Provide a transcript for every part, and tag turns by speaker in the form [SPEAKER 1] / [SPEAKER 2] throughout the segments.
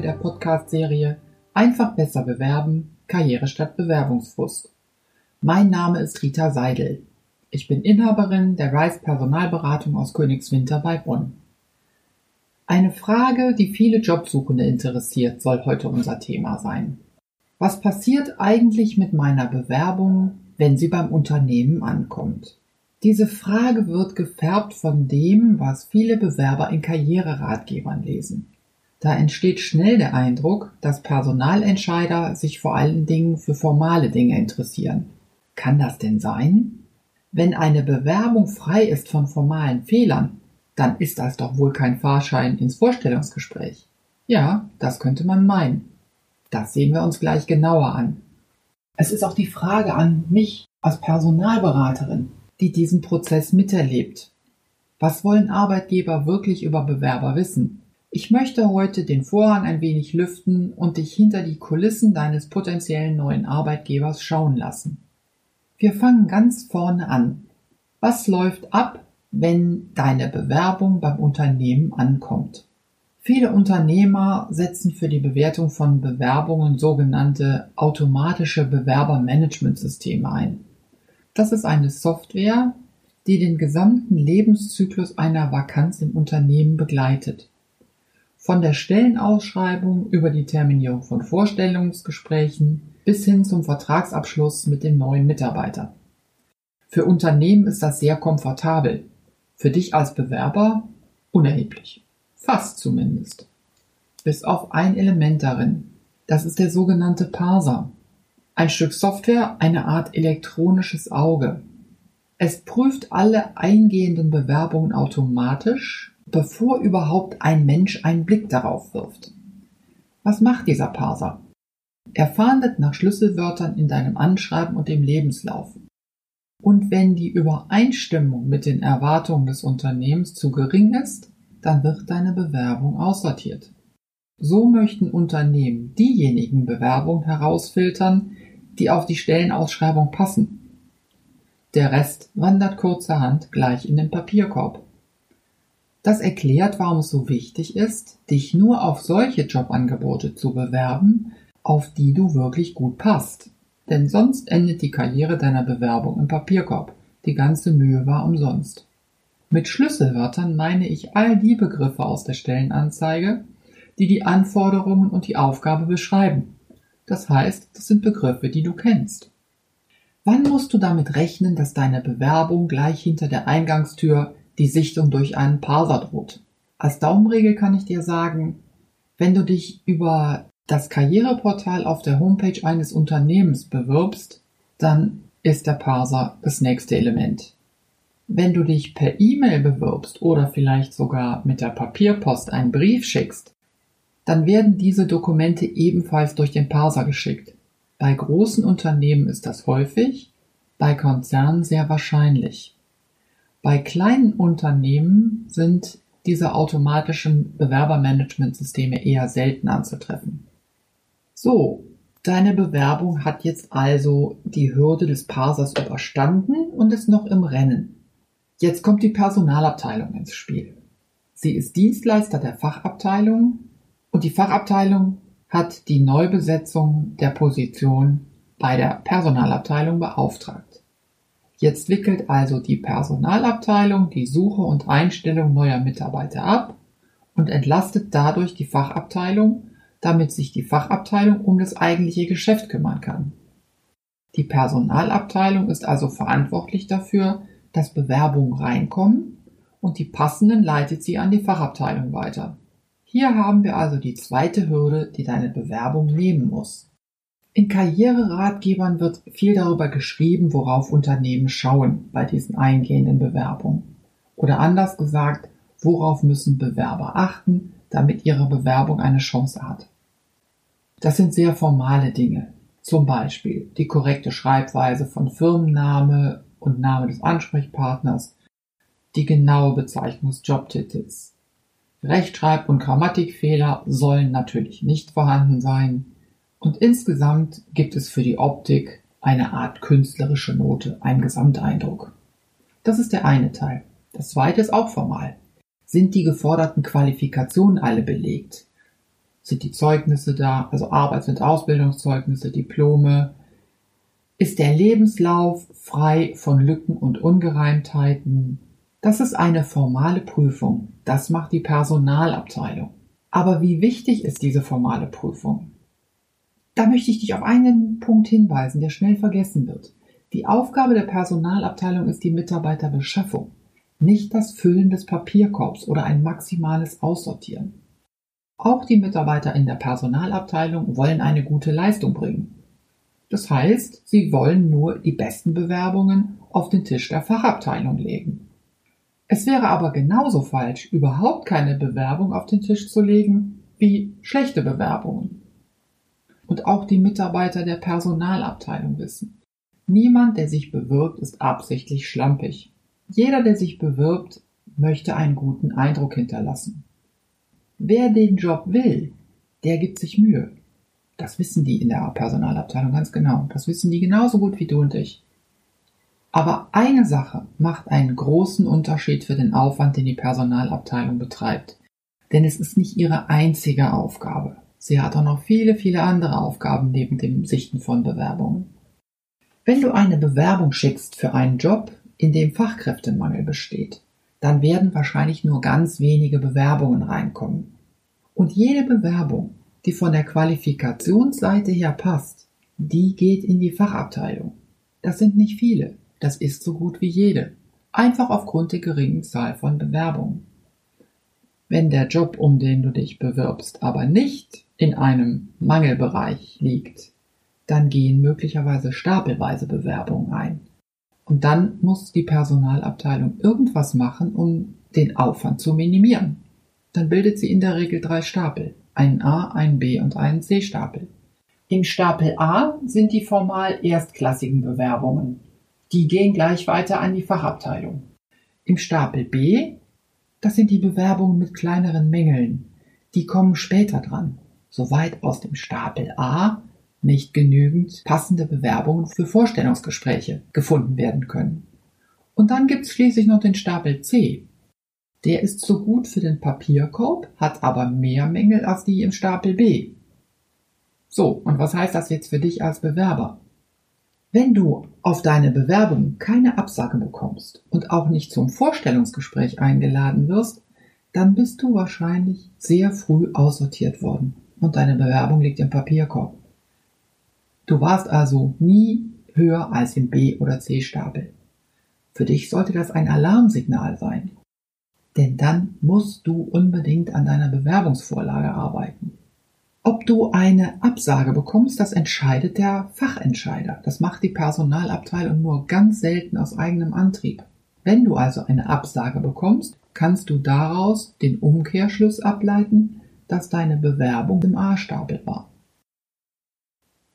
[SPEAKER 1] Folge der Podcast-Serie Einfach besser bewerben, Karriere statt Bewerbungsfrust. Mein Name ist Rita Seidel. Ich bin Inhaberin der Rice Personalberatung aus Königswinter bei Bonn. Eine Frage, die viele Jobsuchende interessiert, soll heute unser Thema sein. Was passiert eigentlich mit meiner Bewerbung, wenn sie beim Unternehmen ankommt? Diese Frage wird gefärbt von dem, was viele Bewerber in Karriereratgebern lesen. Da entsteht schnell der Eindruck, dass Personalentscheider sich vor allen Dingen für formale Dinge interessieren. Kann das denn sein? Wenn eine Bewerbung frei ist von formalen Fehlern, dann ist das doch wohl kein Fahrschein ins Vorstellungsgespräch. Ja, das könnte man meinen. Das sehen wir uns gleich genauer an. Es ist auch die Frage an mich als Personalberaterin die diesen Prozess miterlebt. Was wollen Arbeitgeber wirklich über Bewerber wissen? Ich möchte heute den Vorhang ein wenig lüften und dich hinter die Kulissen deines potenziellen neuen Arbeitgebers schauen lassen. Wir fangen ganz vorne an. Was läuft ab, wenn deine Bewerbung beim Unternehmen ankommt? Viele Unternehmer setzen für die Bewertung von Bewerbungen sogenannte automatische Bewerbermanagementsysteme ein. Das ist eine Software, die den gesamten Lebenszyklus einer Vakanz im Unternehmen begleitet. Von der Stellenausschreibung über die Terminierung von Vorstellungsgesprächen bis hin zum Vertragsabschluss mit dem neuen Mitarbeiter. Für Unternehmen ist das sehr komfortabel. Für dich als Bewerber unerheblich. Fast zumindest. Bis auf ein Element darin. Das ist der sogenannte Parser. Ein Stück Software, eine Art elektronisches Auge. Es prüft alle eingehenden Bewerbungen automatisch, bevor überhaupt ein Mensch einen Blick darauf wirft. Was macht dieser Parser? Er fahndet nach Schlüsselwörtern in deinem Anschreiben und dem Lebenslauf. Und wenn die Übereinstimmung mit den Erwartungen des Unternehmens zu gering ist, dann wird deine Bewerbung aussortiert. So möchten Unternehmen diejenigen Bewerbungen herausfiltern, die auf die Stellenausschreibung passen. Der Rest wandert kurzerhand gleich in den Papierkorb. Das erklärt, warum es so wichtig ist, dich nur auf solche Jobangebote zu bewerben, auf die du wirklich gut passt. Denn sonst endet die Karriere deiner Bewerbung im Papierkorb. Die ganze Mühe war umsonst. Mit Schlüsselwörtern meine ich all die Begriffe aus der Stellenanzeige, die die Anforderungen und die Aufgabe beschreiben. Das heißt, das sind Begriffe, die du kennst. Wann musst du damit rechnen, dass deine Bewerbung gleich hinter der Eingangstür die Sichtung durch einen Parser droht? Als Daumenregel kann ich dir sagen, wenn du dich über das Karriereportal auf der Homepage eines Unternehmens bewirbst, dann ist der Parser das nächste Element. Wenn du dich per E-Mail bewirbst oder vielleicht sogar mit der Papierpost einen Brief schickst, dann werden diese Dokumente ebenfalls durch den Parser geschickt. Bei großen Unternehmen ist das häufig, bei Konzernen sehr wahrscheinlich. Bei kleinen Unternehmen sind diese automatischen Bewerbermanagementsysteme eher selten anzutreffen. So, deine Bewerbung hat jetzt also die Hürde des Parsers überstanden und ist noch im Rennen. Jetzt kommt die Personalabteilung ins Spiel. Sie ist Dienstleister der Fachabteilung und die Fachabteilung hat die Neubesetzung der Position bei der Personalabteilung beauftragt. Jetzt wickelt also die Personalabteilung die Suche und Einstellung neuer Mitarbeiter ab und entlastet dadurch die Fachabteilung, damit sich die Fachabteilung um das eigentliche Geschäft kümmern kann. Die Personalabteilung ist also verantwortlich dafür, dass Bewerbungen reinkommen und die passenden leitet sie an die Fachabteilung weiter. Hier haben wir also die zweite Hürde, die deine Bewerbung nehmen muss. In Karriereratgebern wird viel darüber geschrieben, worauf Unternehmen schauen bei diesen eingehenden Bewerbungen. Oder anders gesagt, worauf müssen Bewerber achten, damit ihre Bewerbung eine Chance hat. Das sind sehr formale Dinge. Zum Beispiel die korrekte Schreibweise von Firmenname und Name des Ansprechpartners, die genaue Bezeichnung des Jobtitels, Rechtschreib- und Grammatikfehler sollen natürlich nicht vorhanden sein. Und insgesamt gibt es für die Optik eine Art künstlerische Note, einen Gesamteindruck. Das ist der eine Teil. Das zweite ist auch formal. Sind die geforderten Qualifikationen alle belegt? Sind die Zeugnisse da, also Arbeits- und Ausbildungszeugnisse, Diplome? Ist der Lebenslauf frei von Lücken und Ungereimtheiten? Das ist eine formale Prüfung. Das macht die Personalabteilung. Aber wie wichtig ist diese formale Prüfung? Da möchte ich dich auf einen Punkt hinweisen, der schnell vergessen wird. Die Aufgabe der Personalabteilung ist die Mitarbeiterbeschaffung, nicht das Füllen des Papierkorbs oder ein maximales Aussortieren. Auch die Mitarbeiter in der Personalabteilung wollen eine gute Leistung bringen. Das heißt, sie wollen nur die besten Bewerbungen auf den Tisch der Fachabteilung legen. Es wäre aber genauso falsch, überhaupt keine Bewerbung auf den Tisch zu legen, wie schlechte Bewerbungen. Und auch die Mitarbeiter der Personalabteilung wissen. Niemand, der sich bewirbt, ist absichtlich schlampig. Jeder, der sich bewirbt, möchte einen guten Eindruck hinterlassen. Wer den Job will, der gibt sich Mühe. Das wissen die in der Personalabteilung ganz genau. Das wissen die genauso gut wie du und ich. Aber eine Sache macht einen großen Unterschied für den Aufwand, den die Personalabteilung betreibt. Denn es ist nicht ihre einzige Aufgabe. Sie hat auch noch viele, viele andere Aufgaben neben dem Sichten von Bewerbungen. Wenn du eine Bewerbung schickst für einen Job, in dem Fachkräftemangel besteht, dann werden wahrscheinlich nur ganz wenige Bewerbungen reinkommen. Und jede Bewerbung, die von der Qualifikationsseite her passt, die geht in die Fachabteilung. Das sind nicht viele, das ist so gut wie jede. Einfach aufgrund der geringen Zahl von Bewerbungen. Wenn der Job, um den du dich bewirbst, aber nicht in einem Mangelbereich liegt, dann gehen möglicherweise stapelweise Bewerbungen ein. Und dann muss die Personalabteilung irgendwas machen, um den Aufwand zu minimieren. Dann bildet sie in der Regel drei Stapel. Einen A, einen B und einen C-Stapel. Im Stapel A sind die formal erstklassigen Bewerbungen. Die gehen gleich weiter an die Fachabteilung. Im Stapel B, das sind die Bewerbungen mit kleineren Mängeln. Die kommen später dran. Soweit aus dem Stapel A nicht genügend passende Bewerbungen für Vorstellungsgespräche gefunden werden können. Und dann gibt's schließlich noch den Stapel C. Der ist so gut für den Papierkorb, hat aber mehr Mängel als die im Stapel B. So, und was heißt das jetzt für dich als Bewerber? Wenn du auf deine Bewerbung keine Absage bekommst und auch nicht zum Vorstellungsgespräch eingeladen wirst, dann bist du wahrscheinlich sehr früh aussortiert worden und deine Bewerbung liegt im Papierkorb. Du warst also nie höher als im B- oder C-Stapel. Für dich sollte das ein Alarmsignal sein. Denn dann musst du unbedingt an deiner Bewerbungsvorlage arbeiten. Ob du eine Absage bekommst, das entscheidet der Fachentscheider. Das macht die Personalabteilung nur ganz selten aus eigenem Antrieb. Wenn du also eine Absage bekommst, kannst du daraus den Umkehrschluss ableiten, dass deine Bewerbung im A-Stapel war.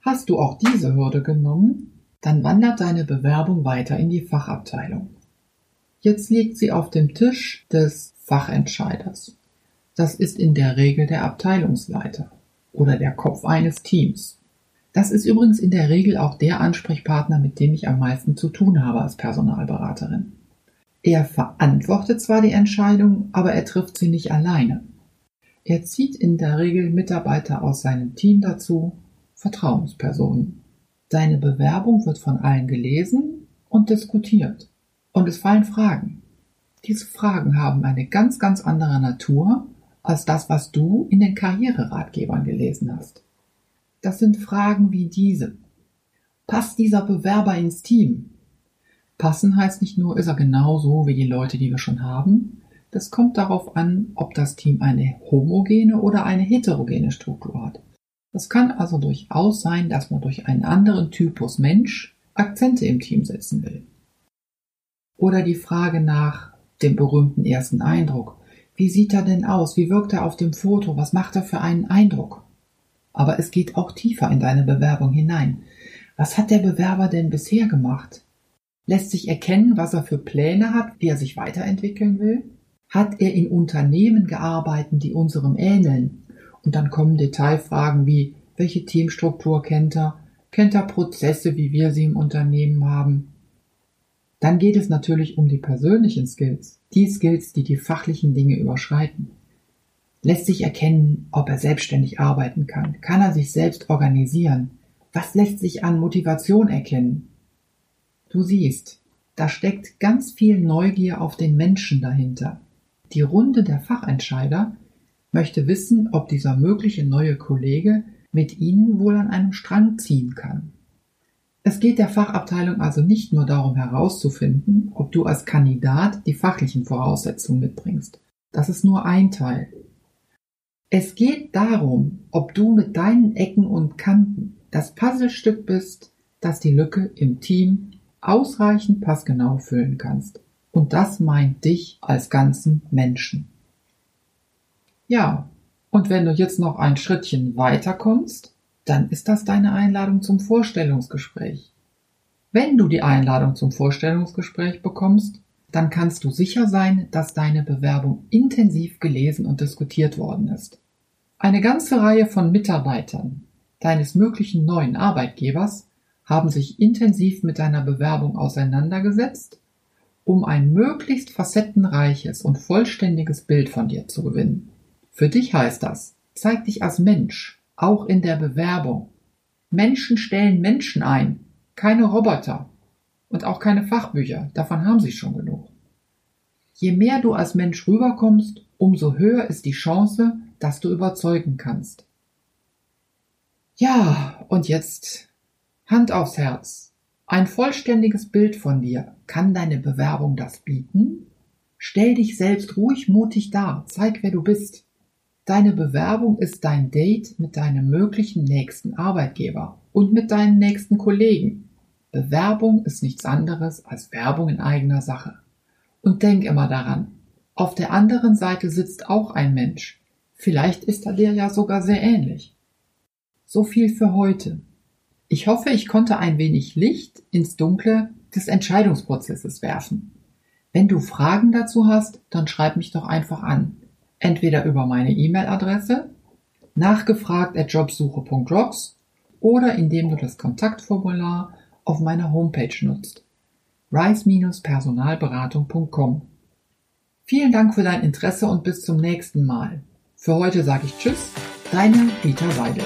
[SPEAKER 1] Hast du auch diese Hürde genommen, dann wandert deine Bewerbung weiter in die Fachabteilung. Jetzt liegt sie auf dem Tisch des Fachentscheiders. Das ist in der Regel der Abteilungsleiter oder der Kopf eines Teams. Das ist übrigens in der Regel auch der Ansprechpartner, mit dem ich am meisten zu tun habe als Personalberaterin. Er verantwortet zwar die Entscheidung, aber er trifft sie nicht alleine. Er zieht in der Regel Mitarbeiter aus seinem Team dazu, Vertrauenspersonen. Seine Bewerbung wird von allen gelesen und diskutiert. Und es fallen Fragen. Diese Fragen haben eine ganz, ganz andere Natur als das, was du in den Karriereratgebern gelesen hast. Das sind Fragen wie diese. Passt dieser Bewerber ins Team? Passen heißt nicht nur, ist er genauso wie die Leute, die wir schon haben. Das kommt darauf an, ob das Team eine homogene oder eine heterogene Struktur hat. Das kann also durchaus sein, dass man durch einen anderen Typus Mensch Akzente im Team setzen will. Oder die Frage nach dem berühmten ersten Eindruck. Wie sieht er denn aus? Wie wirkt er auf dem Foto? Was macht er für einen Eindruck? Aber es geht auch tiefer in deine Bewerbung hinein. Was hat der Bewerber denn bisher gemacht? Lässt sich erkennen, was er für Pläne hat, wie er sich weiterentwickeln will? Hat er in Unternehmen gearbeitet, die unserem ähneln? Und dann kommen Detailfragen wie, welche Teamstruktur kennt er? Kennt er Prozesse, wie wir sie im Unternehmen haben? Dann geht es natürlich um die persönlichen Skills, die Skills, die die fachlichen Dinge überschreiten. Lässt sich erkennen, ob er selbstständig arbeiten kann? Kann er sich selbst organisieren? Was lässt sich an Motivation erkennen? Du siehst, da steckt ganz viel Neugier auf den Menschen dahinter. Die Runde der Fachentscheider möchte wissen, ob dieser mögliche neue Kollege mit Ihnen wohl an einem Strang ziehen kann. Es geht der Fachabteilung also nicht nur darum herauszufinden, ob du als Kandidat die fachlichen Voraussetzungen mitbringst. Das ist nur ein Teil. Es geht darum, ob du mit deinen Ecken und Kanten das Puzzlestück bist, das die Lücke im Team ausreichend passgenau füllen kannst. Und das meint dich als ganzen Menschen. Ja, und wenn du jetzt noch ein Schrittchen weiter kommst, dann ist das deine Einladung zum Vorstellungsgespräch. Wenn du die Einladung zum Vorstellungsgespräch bekommst, dann kannst du sicher sein, dass deine Bewerbung intensiv gelesen und diskutiert worden ist. Eine ganze Reihe von Mitarbeitern deines möglichen neuen Arbeitgebers haben sich intensiv mit deiner Bewerbung auseinandergesetzt, um ein möglichst facettenreiches und vollständiges Bild von dir zu gewinnen. Für dich heißt das, zeig dich als Mensch, auch in der Bewerbung. Menschen stellen Menschen ein, keine Roboter und auch keine Fachbücher, davon haben sie schon genug. Je mehr du als Mensch rüberkommst, umso höher ist die Chance, dass du überzeugen kannst. Ja, und jetzt Hand aufs Herz. Ein vollständiges Bild von dir. Kann deine Bewerbung das bieten? Stell dich selbst ruhig mutig dar. Zeig, wer du bist. Deine Bewerbung ist dein Date mit deinem möglichen nächsten Arbeitgeber und mit deinen nächsten Kollegen. Bewerbung ist nichts anderes als Werbung in eigener Sache. Und denk immer daran, auf der anderen Seite sitzt auch ein Mensch. Vielleicht ist er dir ja sogar sehr ähnlich. So viel für heute. Ich hoffe, ich konnte ein wenig Licht ins Dunkle des Entscheidungsprozesses werfen. Wenn du Fragen dazu hast, dann schreib mich doch einfach an entweder über meine E-Mail-Adresse nachgefragt at jobsuche.rocks oder indem du das Kontaktformular auf meiner Homepage nutzt rise-personalberatung.com. Vielen Dank für dein Interesse und bis zum nächsten Mal. Für heute sage ich Tschüss, deine Rita Weidel.